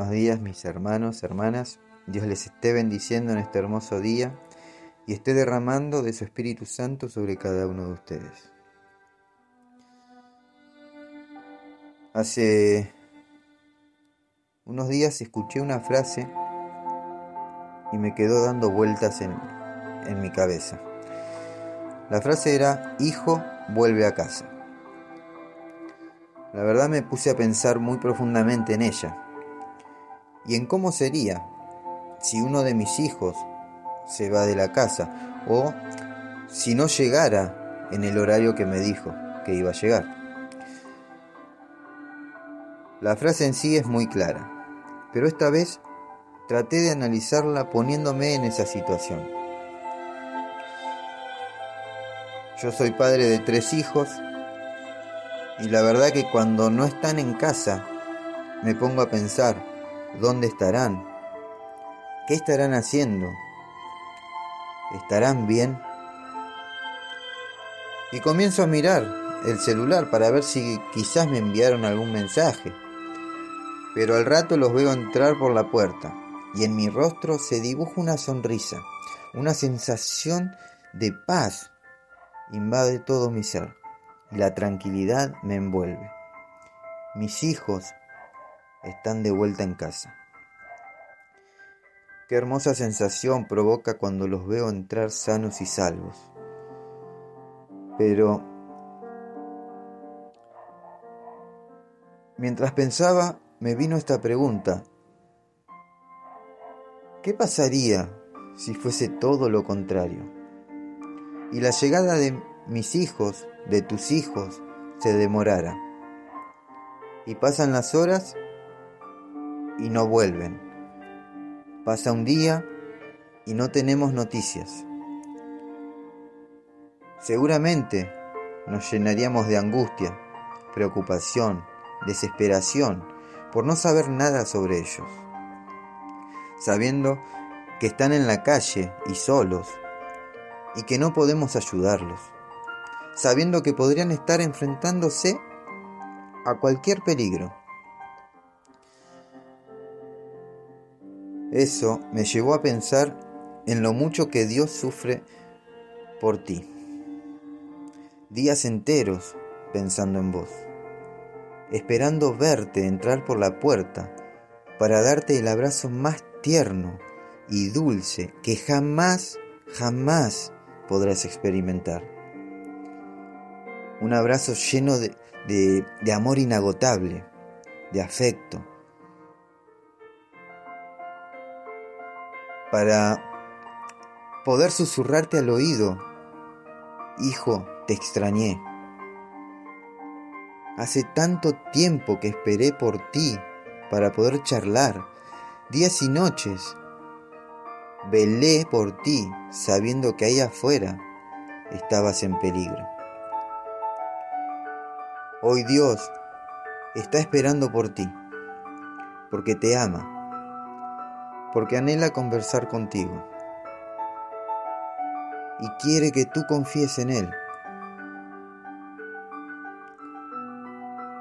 buenos días mis hermanos, hermanas. Dios les esté bendiciendo en este hermoso día y esté derramando de su Espíritu Santo sobre cada uno de ustedes. Hace unos días escuché una frase y me quedó dando vueltas en, en mi cabeza. La frase era, hijo, vuelve a casa. La verdad me puse a pensar muy profundamente en ella y en cómo sería si uno de mis hijos se va de la casa o si no llegara en el horario que me dijo que iba a llegar. La frase en sí es muy clara, pero esta vez traté de analizarla poniéndome en esa situación. Yo soy padre de tres hijos y la verdad que cuando no están en casa, me pongo a pensar, ¿dónde estarán? ¿Qué estarán haciendo? ¿Estarán bien? Y comienzo a mirar el celular para ver si quizás me enviaron algún mensaje. Pero al rato los veo entrar por la puerta y en mi rostro se dibuja una sonrisa, una sensación de paz invade todo mi ser y la tranquilidad me envuelve. Mis hijos están de vuelta en casa. Qué hermosa sensación provoca cuando los veo entrar sanos y salvos. Pero mientras pensaba, me vino esta pregunta. ¿Qué pasaría si fuese todo lo contrario? Y la llegada de mis hijos, de tus hijos, se demorara. Y pasan las horas y no vuelven. Pasa un día y no tenemos noticias. Seguramente nos llenaríamos de angustia, preocupación, desesperación por no saber nada sobre ellos, sabiendo que están en la calle y solos y que no podemos ayudarlos sabiendo que podrían estar enfrentándose a cualquier peligro. Eso me llevó a pensar en lo mucho que Dios sufre por ti. Días enteros pensando en vos, esperando verte entrar por la puerta para darte el abrazo más tierno y dulce que jamás, jamás podrás experimentar un abrazo lleno de, de, amor inagotable, de afecto, para poder susurrarte al oído, hijo, te extrañé. Hace tanto tiempo que esperé por ti para poder charlar, días y noches. Velé por ti sabiendo que ahí afuera estabas en peligro. Hoy Dios está esperando por ti, porque te ama, porque anhela conversar contigo y quiere que tú confíes en Él.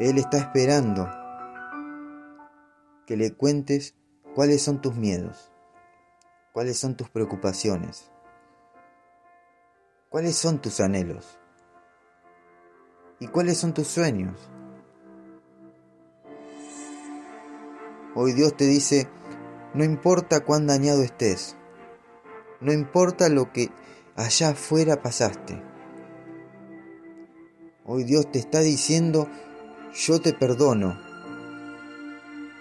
Él está esperando que le cuentes cuáles son tus miedos, cuáles son tus preocupaciones, cuáles son tus anhelos. ¿Y cuáles son tus sueños? Hoy Dios te dice, no importa cuán dañado estés, no importa lo que allá afuera pasaste. Hoy Dios te está diciendo, yo te perdono.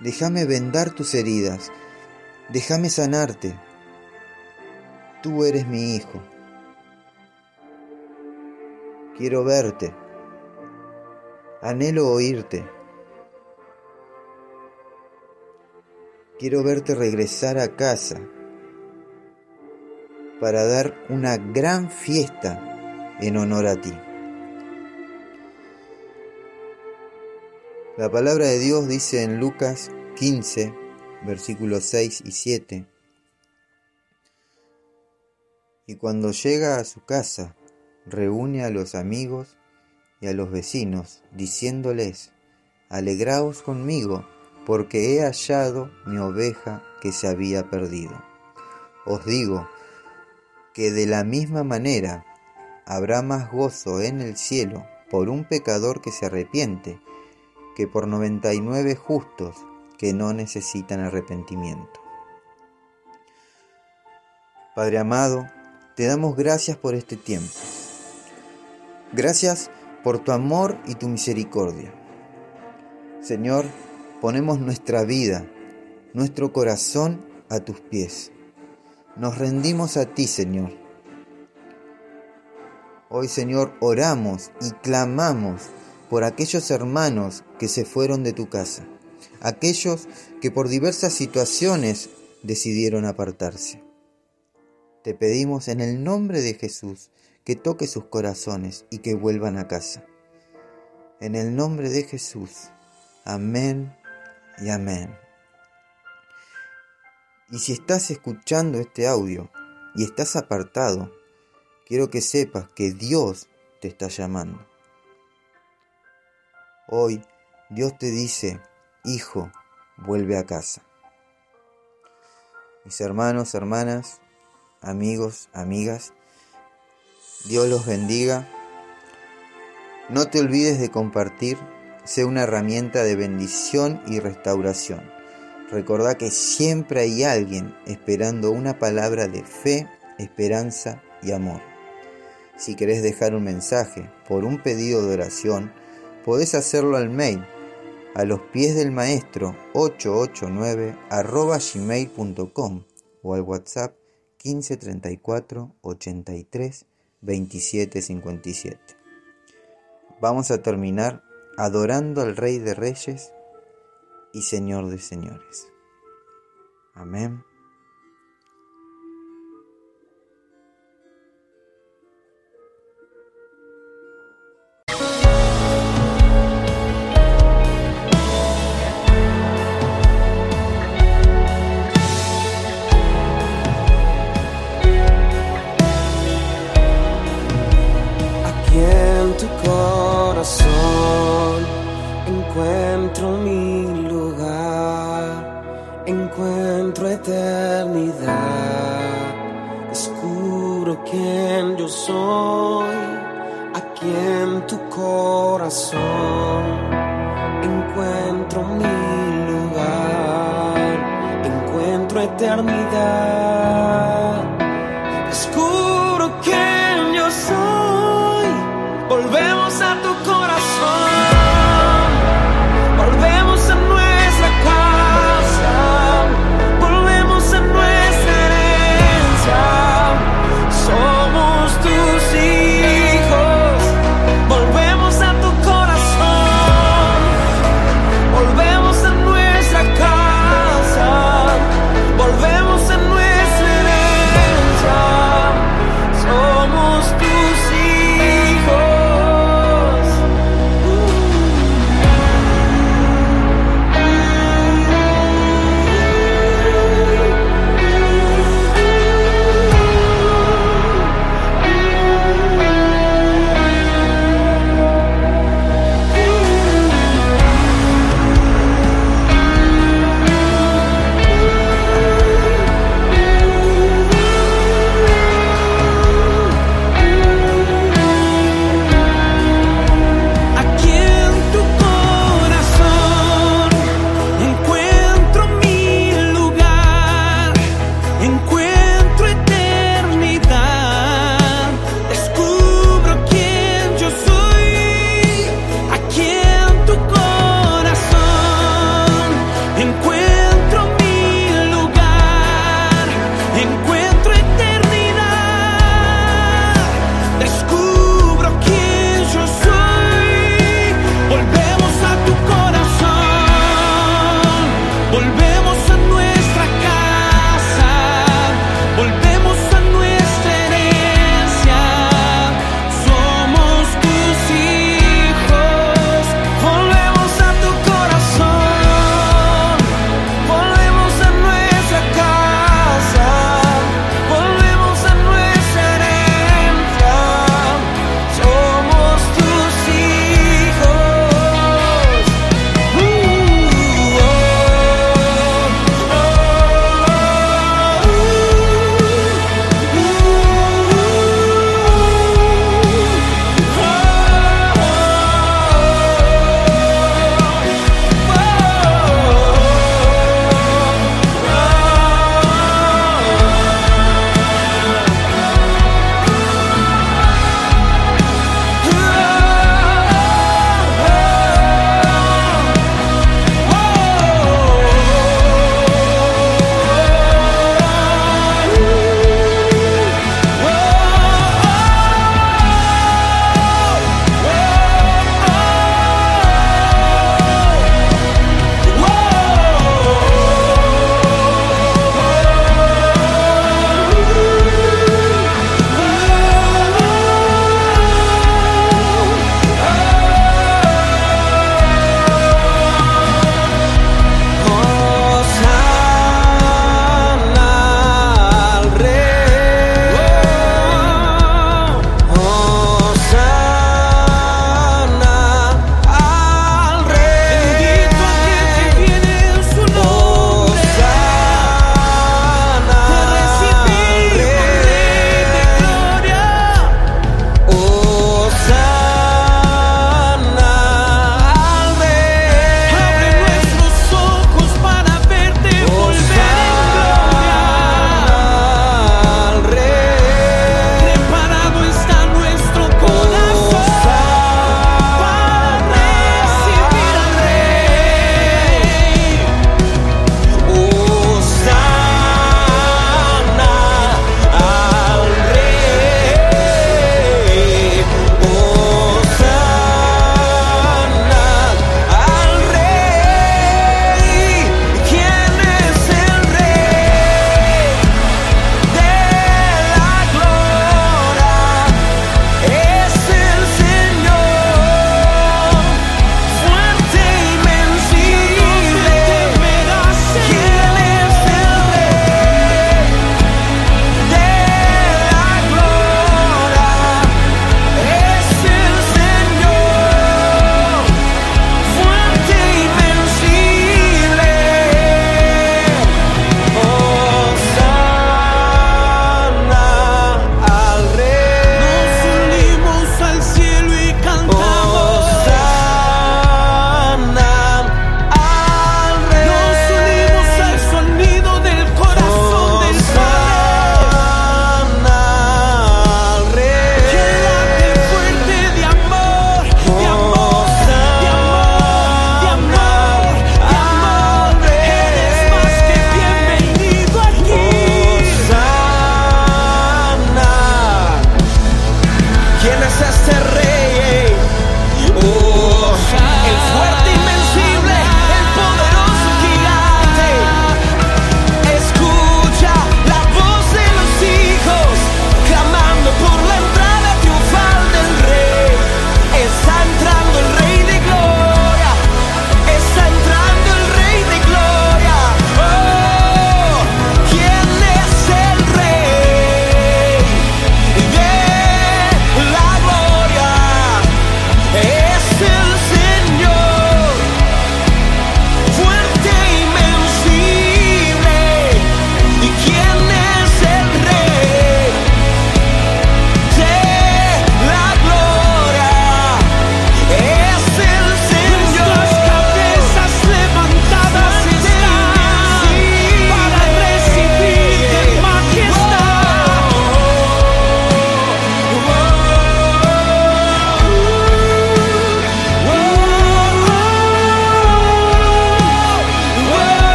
Déjame vendar tus heridas, déjame sanarte. Tú eres mi hijo. Quiero verte. Anhelo oírte. Quiero verte regresar a casa para dar una gran fiesta en honor a ti. La palabra de Dios dice en Lucas 15, versículos 6 y 7, y cuando llega a su casa, reúne a los amigos y a los vecinos, diciéndoles, Alegraos conmigo, porque he hallado mi oveja que se había perdido. Os digo que de la misma manera habrá más gozo en el cielo por un pecador que se arrepiente que por 99 justos que no necesitan arrepentimiento. Padre amado, te damos gracias por este tiempo. Gracias por tu amor y tu misericordia. Señor, ponemos nuestra vida, nuestro corazón a tus pies. Nos rendimos a ti, Señor. Hoy, Señor, oramos y clamamos por aquellos hermanos que se fueron de tu casa, aquellos que por diversas situaciones decidieron apartarse. Te pedimos en el nombre de Jesús que toque sus corazones y que vuelvan a casa. En el nombre de Jesús. Amén y amén. Y si estás escuchando este audio y estás apartado, quiero que sepas que Dios te está llamando. Hoy Dios te dice, hijo, vuelve a casa. Mis hermanos, hermanas, amigos, amigas, Dios los bendiga. No te olvides de compartir sea una herramienta de bendición y restauración. Recordá que siempre hay alguien esperando una palabra de fe, esperanza y amor. Si querés dejar un mensaje por un pedido de oración, podés hacerlo al mail a los pies del maestro 889 arroba gmail.com o al WhatsApp 1534 83 27 57. Vamos a terminar adorando al Rey de Reyes y Señor de Señores. Amén.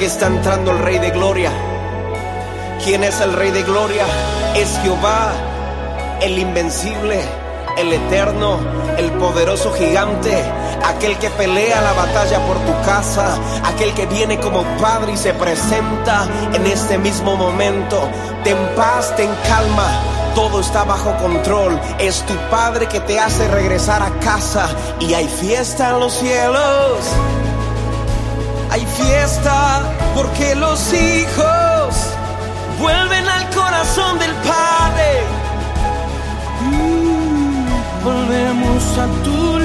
Porque está entrando el Rey de Gloria. ¿Quién es el Rey de Gloria? Es Jehová, el invencible, el eterno, el poderoso gigante, aquel que pelea la batalla por tu casa, aquel que viene como Padre y se presenta en este mismo momento. Ten paz, ten calma. Todo está bajo control. Es tu Padre que te hace regresar a casa. Y hay fiesta en los cielos. Hay fiesta porque los hijos vuelven al corazón del Padre. Mm, volvemos a tu.